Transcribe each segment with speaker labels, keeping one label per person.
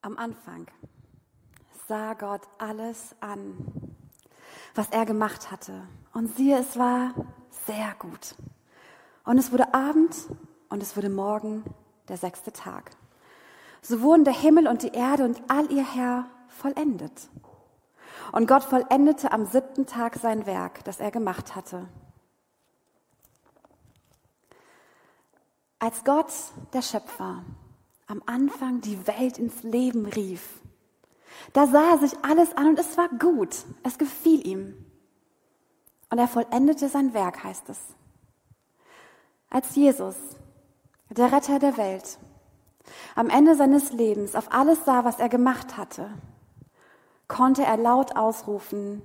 Speaker 1: Am Anfang sah Gott alles an, was er gemacht hatte. Und siehe, es war sehr gut. Und es wurde Abend und es wurde Morgen, der sechste Tag. So wurden der Himmel und die Erde und all ihr Herr vollendet. Und Gott vollendete am siebten Tag sein Werk, das er gemacht hatte. Als Gott, der Schöpfer, am Anfang die Welt ins Leben rief, da sah er sich alles an und es war gut, es gefiel ihm. Und er vollendete sein Werk, heißt es. Als Jesus, der Retter der Welt, am Ende seines Lebens auf alles sah, was er gemacht hatte, konnte er laut ausrufen,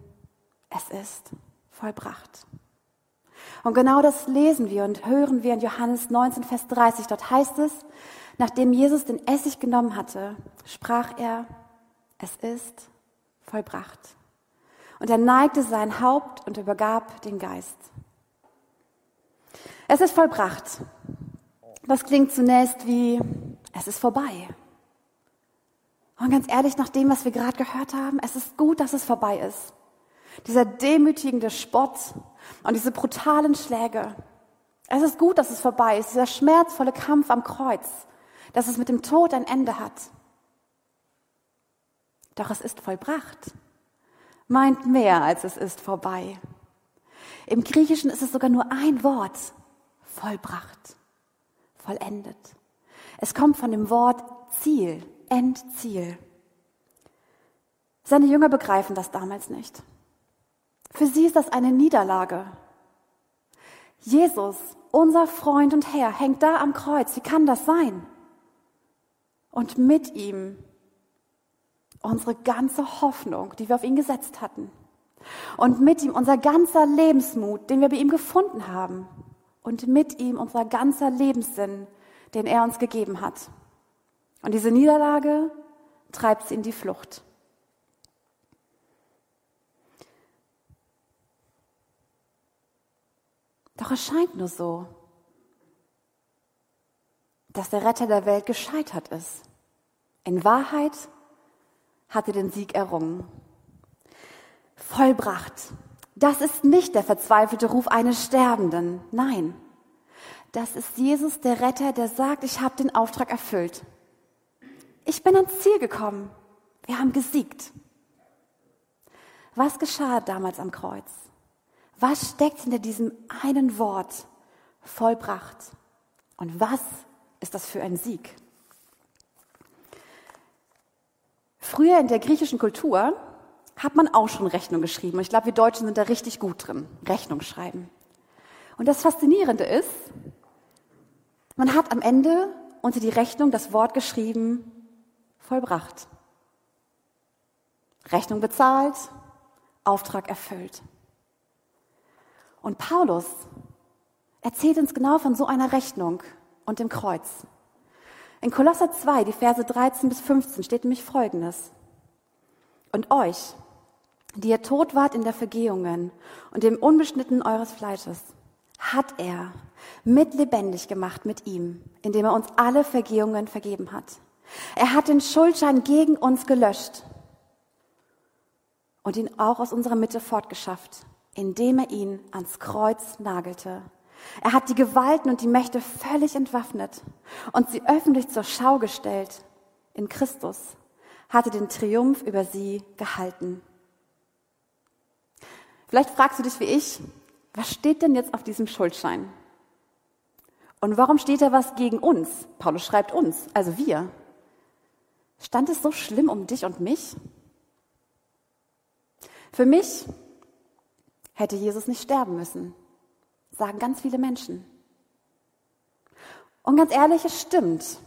Speaker 1: es ist vollbracht. Und genau das lesen wir und hören wir in Johannes 19, Vers 30. Dort heißt es, nachdem Jesus den Essig genommen hatte, sprach er, es ist vollbracht. Und er neigte sein Haupt und übergab den Geist. Es ist vollbracht. Das klingt zunächst wie, es ist vorbei. Und ganz ehrlich, nach dem, was wir gerade gehört haben, es ist gut, dass es vorbei ist. Dieser demütigende Spott und diese brutalen Schläge. Es ist gut, dass es vorbei ist. Dieser schmerzvolle Kampf am Kreuz, dass es mit dem Tod ein Ende hat. Doch es ist vollbracht. Meint mehr, als es ist vorbei. Im Griechischen ist es sogar nur ein Wort. Vollbracht. Vollendet. Es kommt von dem Wort Ziel. Endziel. Seine Jünger begreifen das damals nicht. Für sie ist das eine Niederlage. Jesus, unser Freund und Herr, hängt da am Kreuz. Wie kann das sein? Und mit ihm unsere ganze Hoffnung, die wir auf ihn gesetzt hatten. Und mit ihm unser ganzer Lebensmut, den wir bei ihm gefunden haben. Und mit ihm unser ganzer Lebenssinn, den er uns gegeben hat. Und diese Niederlage treibt sie in die Flucht. Doch es scheint nur so, dass der Retter der Welt gescheitert ist. In Wahrheit hat er den Sieg errungen. Vollbracht. Das ist nicht der verzweifelte Ruf eines Sterbenden. Nein. Das ist Jesus, der Retter, der sagt, ich habe den Auftrag erfüllt. Ich bin ans Ziel gekommen. Wir haben gesiegt. Was geschah damals am Kreuz? Was steckt hinter diesem einen Wort vollbracht? Und was ist das für ein Sieg? Früher in der griechischen Kultur hat man auch schon Rechnung geschrieben. Ich glaube, wir Deutschen sind da richtig gut drin, Rechnung schreiben. Und das Faszinierende ist, man hat am Ende unter die Rechnung das Wort geschrieben, vollbracht. Rechnung bezahlt, Auftrag erfüllt. Und Paulus erzählt uns genau von so einer Rechnung und dem Kreuz. In Kolosser 2, die Verse 13 bis 15 steht nämlich Folgendes. Und euch, die ihr tot wart in der Vergehungen und dem Unbeschnitten eures Fleisches, hat er mit lebendig gemacht mit ihm, indem er uns alle Vergehungen vergeben hat. Er hat den Schuldschein gegen uns gelöscht und ihn auch aus unserer Mitte fortgeschafft, indem er ihn ans Kreuz nagelte. Er hat die Gewalten und die Mächte völlig entwaffnet und sie öffentlich zur Schau gestellt. In Christus hatte den Triumph über sie gehalten. Vielleicht fragst du dich wie ich, was steht denn jetzt auf diesem Schuldschein? Und warum steht da was gegen uns? Paulus schreibt uns, also wir. Stand es so schlimm um dich und mich? Für mich hätte Jesus nicht sterben müssen, sagen ganz viele Menschen. Und ganz ehrlich, es stimmt,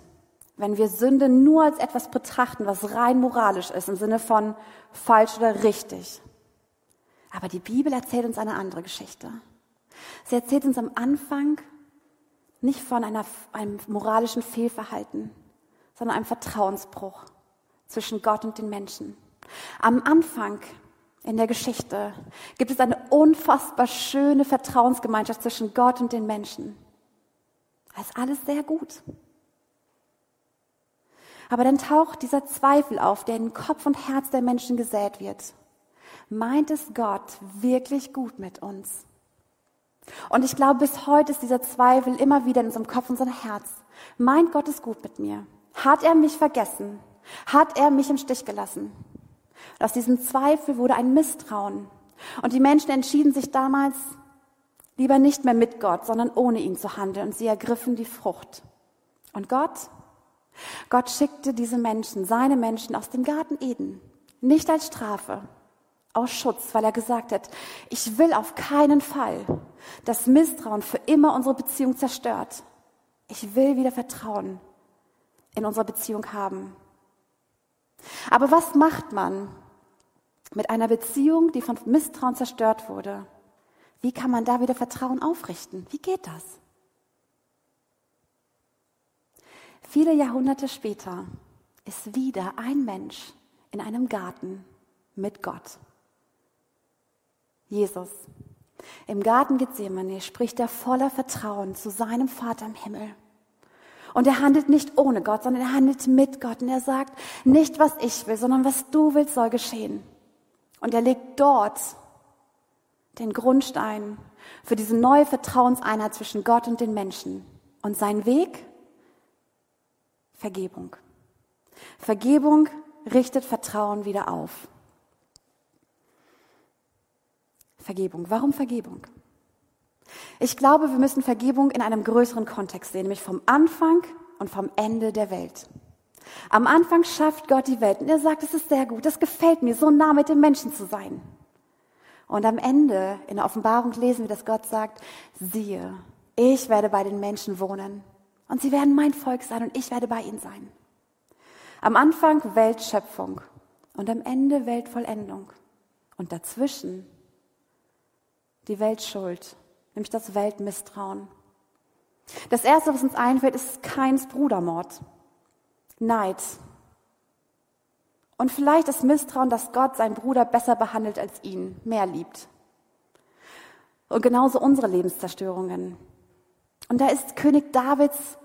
Speaker 1: wenn wir Sünde nur als etwas betrachten, was rein moralisch ist, im Sinne von falsch oder richtig. Aber die Bibel erzählt uns eine andere Geschichte. Sie erzählt uns am Anfang nicht von einer, einem moralischen Fehlverhalten, sondern einem Vertrauensbruch zwischen Gott und den Menschen. Am Anfang in der Geschichte gibt es eine unfassbar schöne Vertrauensgemeinschaft zwischen Gott und den Menschen. Das ist alles sehr gut. Aber dann taucht dieser Zweifel auf, der in Kopf und Herz der Menschen gesät wird. Meint es Gott wirklich gut mit uns? Und ich glaube, bis heute ist dieser Zweifel immer wieder in unserem Kopf und unserem Herz. Meint Gott es gut mit mir? Hat er mich vergessen? Hat er mich im Stich gelassen? Und aus diesem Zweifel wurde ein Misstrauen. Und die Menschen entschieden sich damals, lieber nicht mehr mit Gott, sondern ohne ihn zu handeln. Und sie ergriffen die Frucht. Und Gott? Gott schickte diese Menschen, seine Menschen aus dem Garten Eden, nicht als Strafe, aus Schutz, weil er gesagt hat, ich will auf keinen Fall, dass Misstrauen für immer unsere Beziehung zerstört. Ich will wieder Vertrauen in unserer Beziehung haben. Aber was macht man mit einer Beziehung, die von Misstrauen zerstört wurde? Wie kann man da wieder Vertrauen aufrichten? Wie geht das? Viele Jahrhunderte später ist wieder ein Mensch in einem Garten mit Gott. Jesus. Im Garten Gethsemane spricht er voller Vertrauen zu seinem Vater im Himmel. Und er handelt nicht ohne Gott, sondern er handelt mit Gott. Und er sagt, nicht was ich will, sondern was du willst, soll geschehen. Und er legt dort den Grundstein für diese neue Vertrauenseinheit zwischen Gott und den Menschen. Und sein Weg? Vergebung. Vergebung richtet Vertrauen wieder auf. Vergebung. Warum Vergebung? Ich glaube, wir müssen Vergebung in einem größeren Kontext sehen, nämlich vom Anfang und vom Ende der Welt. Am Anfang schafft Gott die Welt und er sagt, es ist sehr gut, es gefällt mir, so nah mit den Menschen zu sein. Und am Ende in der Offenbarung lesen wir, dass Gott sagt, siehe, ich werde bei den Menschen wohnen und sie werden mein Volk sein und ich werde bei ihnen sein. Am Anfang Weltschöpfung und am Ende Weltvollendung. Und dazwischen die Weltschuld, nämlich das Weltmisstrauen. Das Erste, was uns einfällt, ist Keins Brudermord, Neid. Und vielleicht das Misstrauen, dass Gott seinen Bruder besser behandelt als ihn, mehr liebt. Und genauso unsere Lebenszerstörungen. Und da ist König Davids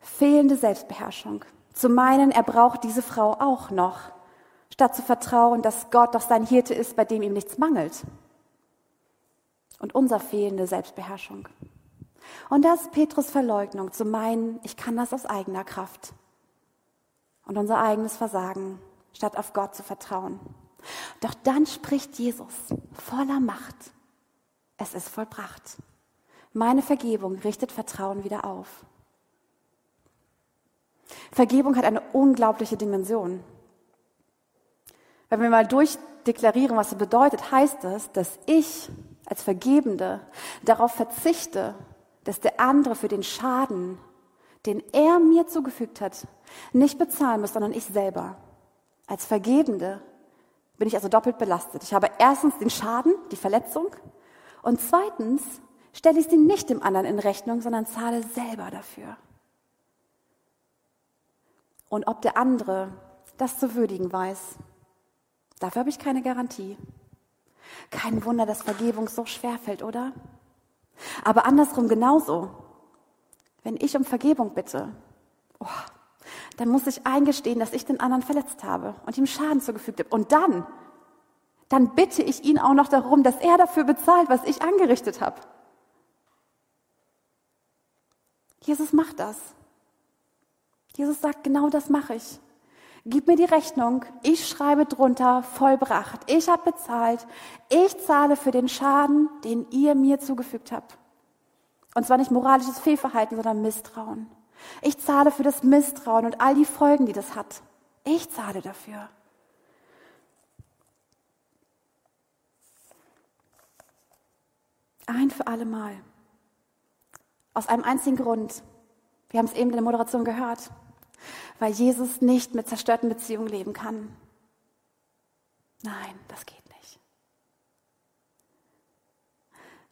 Speaker 1: fehlende Selbstbeherrschung. Zu meinen, er braucht diese Frau auch noch, statt zu vertrauen, dass Gott doch sein Hirte ist, bei dem ihm nichts mangelt und unser fehlende Selbstbeherrschung. Und das ist Petrus Verleugnung, zu meinen, ich kann das aus eigener Kraft. Und unser eigenes Versagen, statt auf Gott zu vertrauen. Doch dann spricht Jesus voller Macht. Es ist vollbracht. Meine Vergebung richtet Vertrauen wieder auf. Vergebung hat eine unglaubliche Dimension. Wenn wir mal durchdeklarieren, was sie bedeutet, heißt es, dass ich als Vergebende darauf verzichte, dass der andere für den Schaden, den er mir zugefügt hat, nicht bezahlen muss, sondern ich selber. Als Vergebende bin ich also doppelt belastet. Ich habe erstens den Schaden, die Verletzung und zweitens stelle ich sie nicht dem anderen in Rechnung, sondern zahle selber dafür. Und ob der andere das zu würdigen weiß, dafür habe ich keine Garantie. Kein Wunder, dass Vergebung so schwer fällt, oder? Aber andersrum genauso. Wenn ich um Vergebung bitte, oh, dann muss ich eingestehen, dass ich den anderen verletzt habe und ihm Schaden zugefügt habe. Und dann, dann bitte ich ihn auch noch darum, dass er dafür bezahlt, was ich angerichtet habe. Jesus macht das. Jesus sagt, genau das mache ich. Gib mir die Rechnung, ich schreibe drunter, vollbracht, ich habe bezahlt, ich zahle für den Schaden, den ihr mir zugefügt habt. Und zwar nicht moralisches Fehlverhalten, sondern Misstrauen. Ich zahle für das Misstrauen und all die Folgen, die das hat. Ich zahle dafür. Ein für alle Mal. Aus einem einzigen Grund. Wir haben es eben in der Moderation gehört weil Jesus nicht mit zerstörten Beziehungen leben kann. Nein, das geht nicht.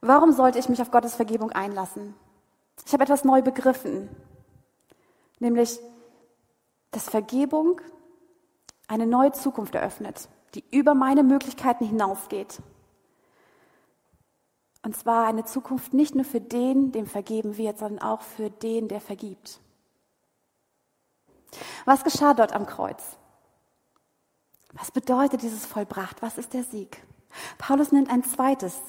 Speaker 1: Warum sollte ich mich auf Gottes Vergebung einlassen? Ich habe etwas neu begriffen, nämlich, dass Vergebung eine neue Zukunft eröffnet, die über meine Möglichkeiten hinausgeht. Und zwar eine Zukunft nicht nur für den, dem vergeben wird, sondern auch für den, der vergibt. Was geschah dort am Kreuz? Was bedeutet dieses vollbracht? Was ist der Sieg? Paulus nennt ein zweites.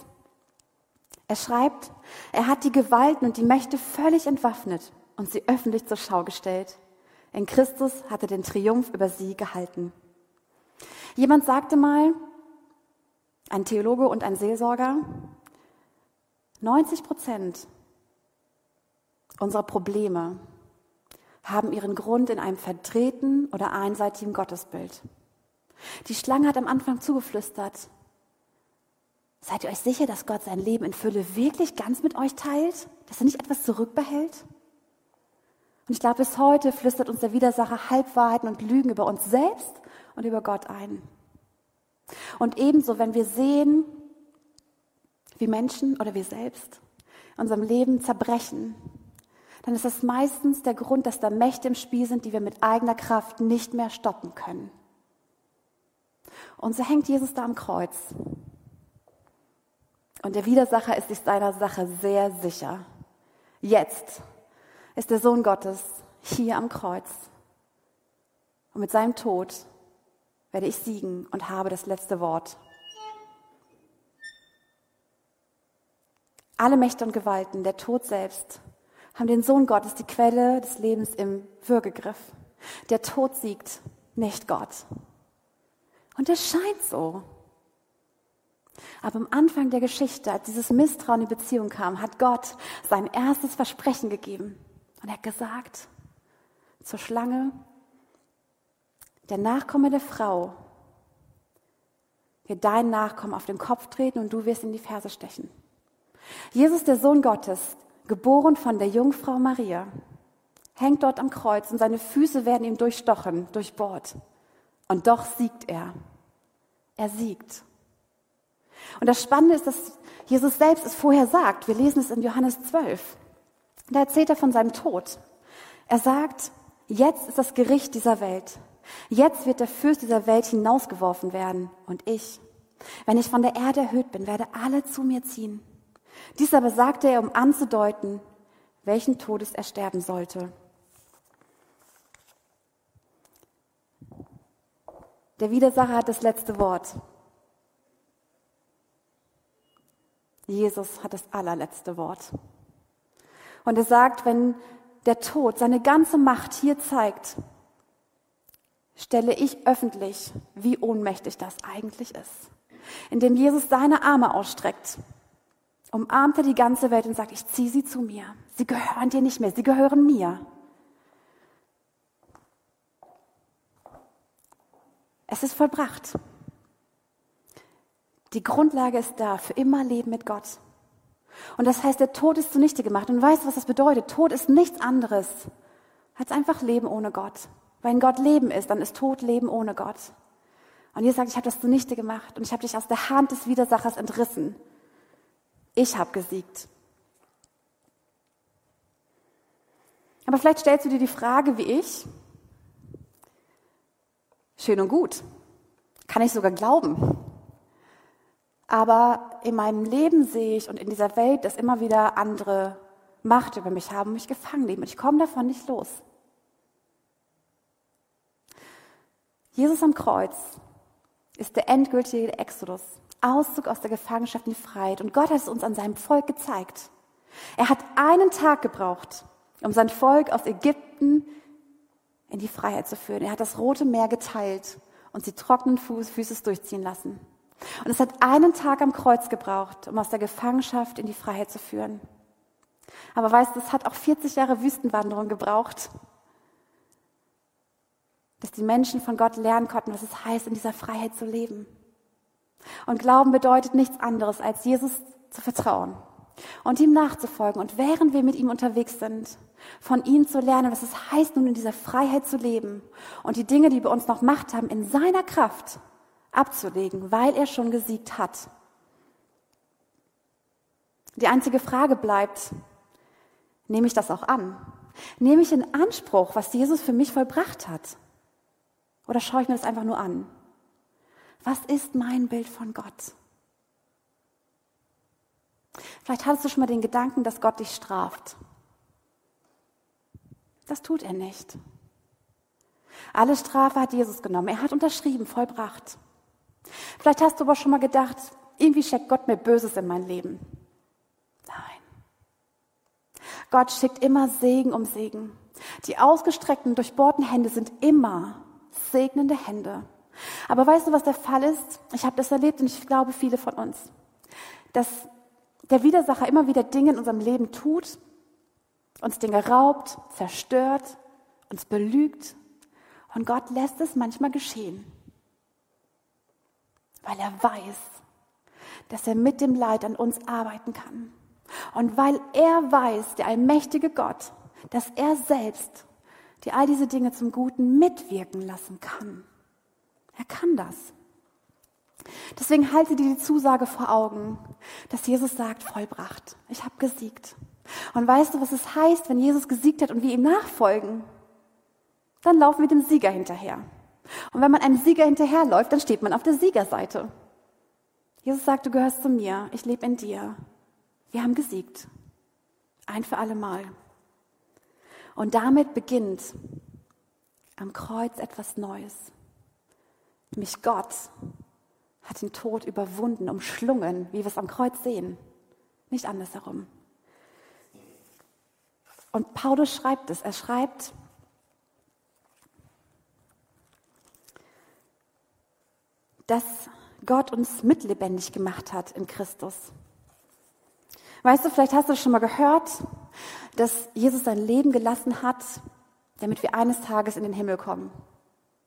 Speaker 1: Er schreibt, er hat die Gewalten und die Mächte völlig entwaffnet und sie öffentlich zur Schau gestellt. In Christus hat er den Triumph über sie gehalten. Jemand sagte mal, ein Theologe und ein Seelsorger, 90 Prozent unserer Probleme haben ihren Grund in einem verdrehten oder einseitigen Gottesbild. Die Schlange hat am Anfang zugeflüstert, seid ihr euch sicher, dass Gott sein Leben in Fülle wirklich ganz mit euch teilt, dass er nicht etwas zurückbehält? Und ich glaube, bis heute flüstert uns der Widersacher Halbwahrheiten und Lügen über uns selbst und über Gott ein. Und ebenso, wenn wir sehen, wie Menschen oder wir selbst in unserem Leben zerbrechen, dann ist das meistens der Grund, dass da Mächte im Spiel sind, die wir mit eigener Kraft nicht mehr stoppen können. Und so hängt Jesus da am Kreuz. Und der Widersacher ist sich seiner Sache sehr sicher. Jetzt ist der Sohn Gottes hier am Kreuz. Und mit seinem Tod werde ich siegen und habe das letzte Wort. Alle Mächte und Gewalten, der Tod selbst, haben den Sohn Gottes, die Quelle des Lebens im Würgegriff. Der Tod siegt, nicht Gott. Und es scheint so. Aber am Anfang der Geschichte, als dieses Misstrauen in die Beziehung kam, hat Gott sein erstes Versprechen gegeben. Und er hat gesagt zur Schlange, der Nachkomme der Frau wird dein Nachkommen auf den Kopf treten und du wirst in die Ferse stechen. Jesus, der Sohn Gottes, geboren von der Jungfrau Maria, hängt dort am Kreuz und seine Füße werden ihm durchstochen, durchbohrt. Und doch siegt er. Er siegt. Und das Spannende ist, dass Jesus selbst es vorher sagt. Wir lesen es in Johannes 12. Da erzählt er von seinem Tod. Er sagt, jetzt ist das Gericht dieser Welt. Jetzt wird der Fürst dieser Welt hinausgeworfen werden. Und ich, wenn ich von der Erde erhöht bin, werde alle zu mir ziehen. Dies aber sagte er, um anzudeuten, welchen Todes er sterben sollte. Der Widersacher hat das letzte Wort. Jesus hat das allerletzte Wort. Und er sagt, wenn der Tod seine ganze Macht hier zeigt, stelle ich öffentlich, wie ohnmächtig das eigentlich ist. Indem Jesus seine Arme ausstreckt, umarmt er die ganze Welt und sagt, ich ziehe sie zu mir. Sie gehören dir nicht mehr, sie gehören mir. Es ist vollbracht. Die Grundlage ist da, für immer Leben mit Gott. Und das heißt, der Tod ist zunichte gemacht. Und weißt du, was das bedeutet? Tod ist nichts anderes als einfach Leben ohne Gott. Wenn Gott Leben ist, dann ist Tod Leben ohne Gott. Und Jesus sagt, ich habe das zunichte gemacht und ich habe dich aus der Hand des Widersachers entrissen. Ich habe gesiegt. Aber vielleicht stellst du dir die Frage wie ich, Schön und gut. Kann ich sogar glauben. Aber in meinem Leben sehe ich und in dieser Welt, dass immer wieder andere Macht über mich haben, mich gefangen nehmen. Und ich komme davon nicht los. Jesus am Kreuz ist der endgültige Exodus, Auszug aus der Gefangenschaft in die Freiheit. Und Gott hat es uns an seinem Volk gezeigt. Er hat einen Tag gebraucht, um sein Volk aus Ägypten in die Freiheit zu führen. Er hat das Rote Meer geteilt und sie trockenen Füßes durchziehen lassen. Und es hat einen Tag am Kreuz gebraucht, um aus der Gefangenschaft in die Freiheit zu führen. Aber weißt du, es hat auch 40 Jahre Wüstenwanderung gebraucht, dass die Menschen von Gott lernen konnten, was es heißt, in dieser Freiheit zu leben. Und Glauben bedeutet nichts anderes, als Jesus zu vertrauen und ihm nachzufolgen. Und während wir mit ihm unterwegs sind, von ihm zu lernen, was es heißt, nun in dieser Freiheit zu leben und die Dinge, die bei uns noch Macht haben, in seiner Kraft abzulegen, weil er schon gesiegt hat. Die einzige Frage bleibt, nehme ich das auch an? Nehme ich in Anspruch, was Jesus für mich vollbracht hat? Oder schaue ich mir das einfach nur an? Was ist mein Bild von Gott? Vielleicht hattest du schon mal den Gedanken, dass Gott dich straft. Das tut er nicht. Alle Strafe hat Jesus genommen. Er hat unterschrieben, vollbracht. Vielleicht hast du aber schon mal gedacht, irgendwie schickt Gott mir Böses in mein Leben. Nein. Gott schickt immer Segen um Segen. Die ausgestreckten, durchbohrten Hände sind immer segnende Hände. Aber weißt du, was der Fall ist? Ich habe das erlebt und ich glaube viele von uns, dass der Widersacher immer wieder Dinge in unserem Leben tut, uns Dinge raubt, zerstört, uns belügt und Gott lässt es manchmal geschehen, weil er weiß, dass er mit dem Leid an uns arbeiten kann. Und weil er weiß, der allmächtige Gott, dass er selbst die all diese Dinge zum Guten mitwirken lassen kann. Er kann das. Deswegen halte dir die Zusage vor Augen, dass Jesus sagt, vollbracht. Ich habe gesiegt. Und weißt du, was es heißt, wenn Jesus gesiegt hat und wir ihm nachfolgen? Dann laufen wir dem Sieger hinterher. Und wenn man einem Sieger hinterherläuft, dann steht man auf der Siegerseite. Jesus sagt, du gehörst zu mir, ich lebe in dir. Wir haben gesiegt. Ein für alle Mal. Und damit beginnt am Kreuz etwas Neues. Nämlich Gott hat den Tod überwunden, umschlungen, wie wir es am Kreuz sehen. Nicht andersherum. Und Paulus schreibt es. Er schreibt, dass Gott uns mitlebendig gemacht hat in Christus. Weißt du, vielleicht hast du schon mal gehört, dass Jesus sein Leben gelassen hat, damit wir eines Tages in den Himmel kommen.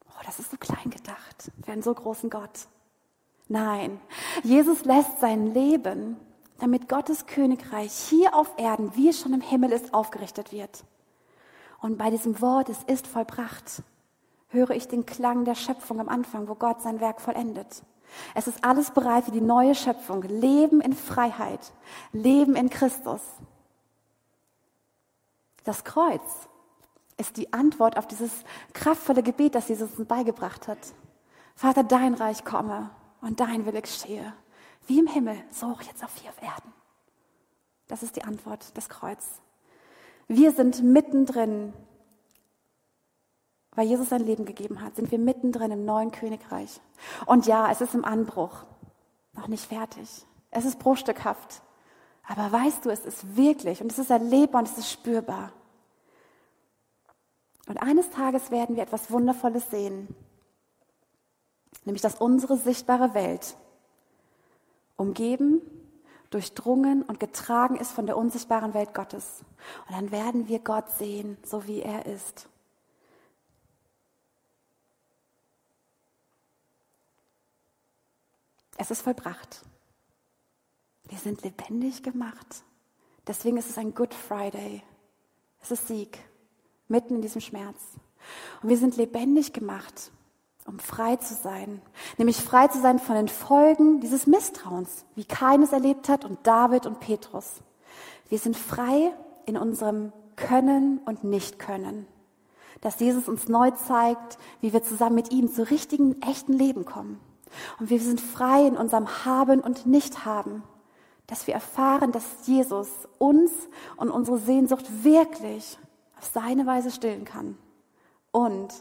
Speaker 1: Oh, das ist so klein gedacht für einen so großen Gott. Nein, Jesus lässt sein Leben, damit Gottes Königreich hier auf Erden, wie es schon im Himmel ist, aufgerichtet wird. Und bei diesem Wort, es ist vollbracht, höre ich den Klang der Schöpfung am Anfang, wo Gott sein Werk vollendet. Es ist alles bereit für die neue Schöpfung. Leben in Freiheit, Leben in Christus. Das Kreuz ist die Antwort auf dieses kraftvolle Gebet, das Jesus uns beigebracht hat. Vater, dein Reich komme und dein Wille geschehe. Wie im Himmel, so auch jetzt auf hier auf Erden. Das ist die Antwort des Kreuz. Wir sind mittendrin, weil Jesus sein Leben gegeben hat, sind wir mittendrin im neuen Königreich. Und ja, es ist im Anbruch, noch nicht fertig. Es ist bruchstückhaft. Aber weißt du, es ist wirklich und es ist erlebbar und es ist spürbar. Und eines Tages werden wir etwas Wundervolles sehen, nämlich dass unsere sichtbare Welt umgeben, durchdrungen und getragen ist von der unsichtbaren Welt Gottes. Und dann werden wir Gott sehen, so wie er ist. Es ist vollbracht. Wir sind lebendig gemacht. Deswegen ist es ein Good Friday. Es ist Sieg, mitten in diesem Schmerz. Und wir sind lebendig gemacht, um frei zu sein. Nämlich frei zu sein von den Folgen dieses Misstrauens, wie Keines erlebt hat und David und Petrus. Wir sind frei in unserem Können und Nicht-Können. Dass Jesus uns neu zeigt, wie wir zusammen mit ihm zu richtigen, echten Leben kommen. Und wir sind frei in unserem Haben und Nicht-Haben dass wir erfahren, dass Jesus uns und unsere Sehnsucht wirklich auf seine Weise stillen kann. Und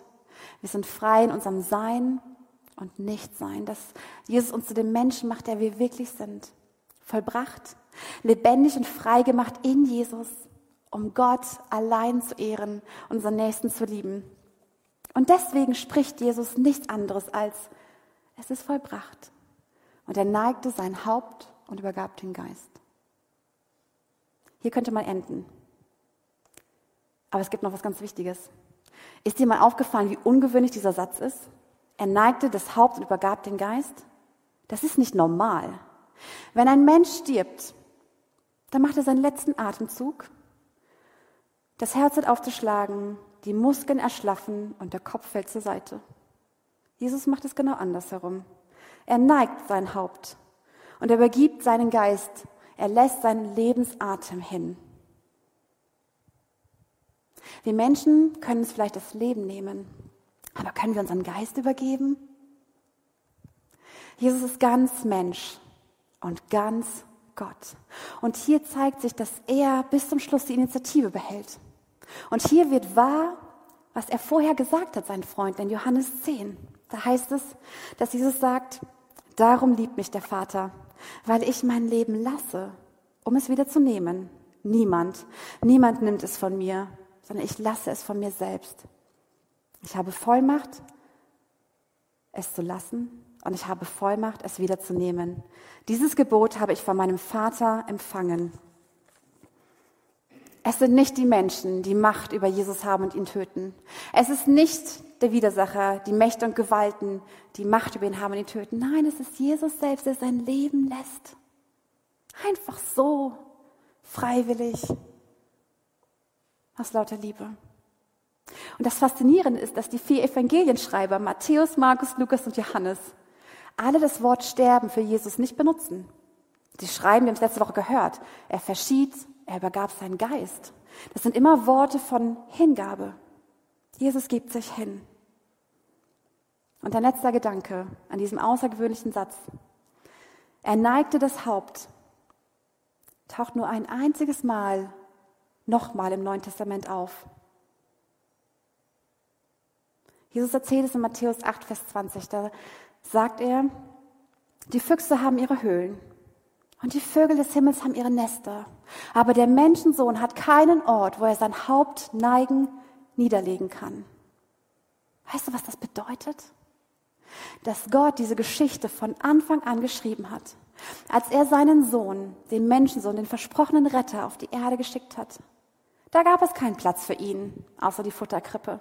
Speaker 1: wir sind frei in unserem Sein und Nichtsein, dass Jesus uns zu dem Menschen macht, der wir wirklich sind. Vollbracht, lebendig und frei gemacht in Jesus, um Gott allein zu ehren, unseren Nächsten zu lieben. Und deswegen spricht Jesus nichts anderes als, es ist vollbracht. Und er neigte sein Haupt und übergab den Geist. Hier könnte man enden. Aber es gibt noch was ganz Wichtiges. Ist dir mal aufgefallen, wie ungewöhnlich dieser Satz ist? Er neigte das Haupt und übergab den Geist. Das ist nicht normal. Wenn ein Mensch stirbt, dann macht er seinen letzten Atemzug. Das Herz hat aufzuschlagen, die Muskeln erschlaffen und der Kopf fällt zur Seite. Jesus macht es genau andersherum. Er neigt sein Haupt und er übergibt seinen Geist. Er lässt seinen Lebensatem hin. Wir Menschen können uns vielleicht das Leben nehmen, aber können wir unseren Geist übergeben? Jesus ist ganz Mensch und ganz Gott. Und hier zeigt sich, dass er bis zum Schluss die Initiative behält. Und hier wird wahr, was er vorher gesagt hat, sein Freund, in Johannes 10. Da heißt es, dass Jesus sagt, darum liebt mich der Vater, weil ich mein Leben lasse, um es wieder zu nehmen. Niemand, niemand nimmt es von mir, sondern ich lasse es von mir selbst. Ich habe Vollmacht, es zu lassen und ich habe Vollmacht, es wiederzunehmen. Dieses Gebot habe ich von meinem Vater empfangen. Es sind nicht die Menschen, die Macht über Jesus haben und ihn töten. Es ist nicht der Widersacher, die Mächte und Gewalten, die Macht über ihn haben und ihn töten. Nein, es ist Jesus selbst, der sein Leben lässt. Einfach so, freiwillig, aus lauter Liebe. Und das Faszinierende ist, dass die vier Evangelienschreiber, Matthäus, Markus, Lukas und Johannes, alle das Wort Sterben für Jesus nicht benutzen. Sie schreiben, wir haben es letzte Woche gehört, er verschied, er übergab seinen Geist. Das sind immer Worte von Hingabe. Jesus gibt sich hin. Und ein letzter Gedanke an diesem außergewöhnlichen Satz. Er neigte das Haupt, taucht nur ein einziges Mal nochmal im Neuen Testament auf. Jesus erzählt es in Matthäus 8, Vers 20. Da sagt er, die Füchse haben ihre Höhlen und die Vögel des Himmels haben ihre Nester. Aber der Menschensohn hat keinen Ort, wo er sein Haupt neigen, niederlegen kann. Weißt du, was das bedeutet? Dass Gott diese Geschichte von Anfang an geschrieben hat. Als er seinen Sohn, den Menschensohn, den versprochenen Retter auf die Erde geschickt hat. Da gab es keinen Platz für ihn, außer die Futterkrippe.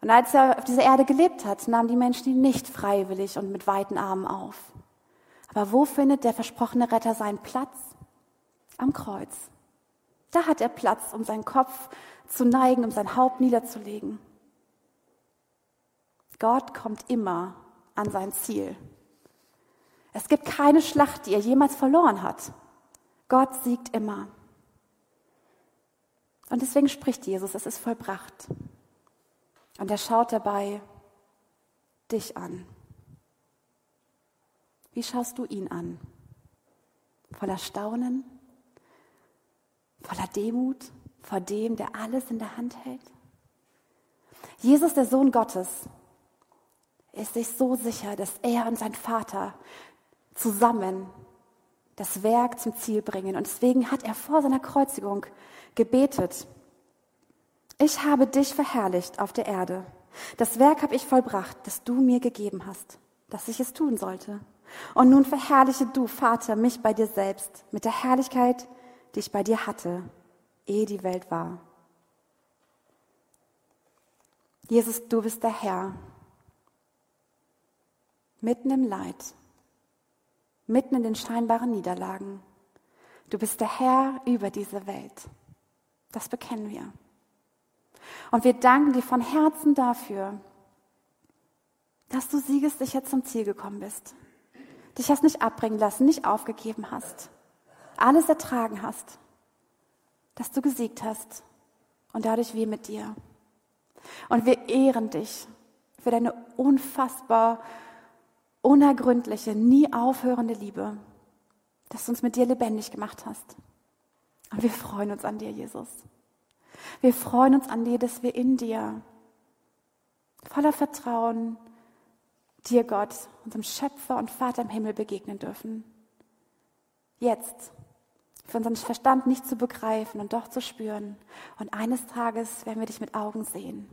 Speaker 1: Und als er auf dieser Erde gelebt hat, nahmen die Menschen ihn nicht freiwillig und mit weiten Armen auf. Aber wo findet der versprochene Retter seinen Platz? Am Kreuz. Da hat er Platz, um seinen Kopf zu neigen, um sein Haupt niederzulegen. Gott kommt immer an sein Ziel. Es gibt keine Schlacht, die er jemals verloren hat. Gott siegt immer. Und deswegen spricht Jesus, es ist vollbracht. Und er schaut dabei dich an. Wie schaust du ihn an? Voller Staunen? Voller Demut vor dem, der alles in der Hand hält? Jesus, der Sohn Gottes, ist sich so sicher, dass er und sein Vater zusammen das Werk zum Ziel bringen. Und deswegen hat er vor seiner Kreuzigung gebetet. Ich habe dich verherrlicht auf der Erde. Das Werk habe ich vollbracht, das du mir gegeben hast, dass ich es tun sollte. Und nun verherrliche du, Vater, mich bei dir selbst mit der Herrlichkeit, die ich bei dir hatte, ehe die Welt war. Jesus, du bist der Herr. Mitten im Leid, mitten in den scheinbaren Niederlagen. Du bist der Herr über diese Welt. Das bekennen wir. Und wir danken dir von Herzen dafür, dass du siegessicher zum Ziel gekommen bist dich hast nicht abbringen lassen, nicht aufgegeben hast, alles ertragen hast, dass du gesiegt hast und dadurch wir mit dir. Und wir ehren dich für deine unfassbar unergründliche, nie aufhörende Liebe, dass du uns mit dir lebendig gemacht hast. Und wir freuen uns an dir, Jesus. Wir freuen uns an dir, dass wir in dir voller Vertrauen dir, Gott, unserem Schöpfer und Vater im Himmel begegnen dürfen. Jetzt, für unseren Verstand nicht zu begreifen und doch zu spüren. Und eines Tages werden wir dich mit Augen sehen.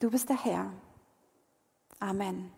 Speaker 1: Du bist der Herr. Amen.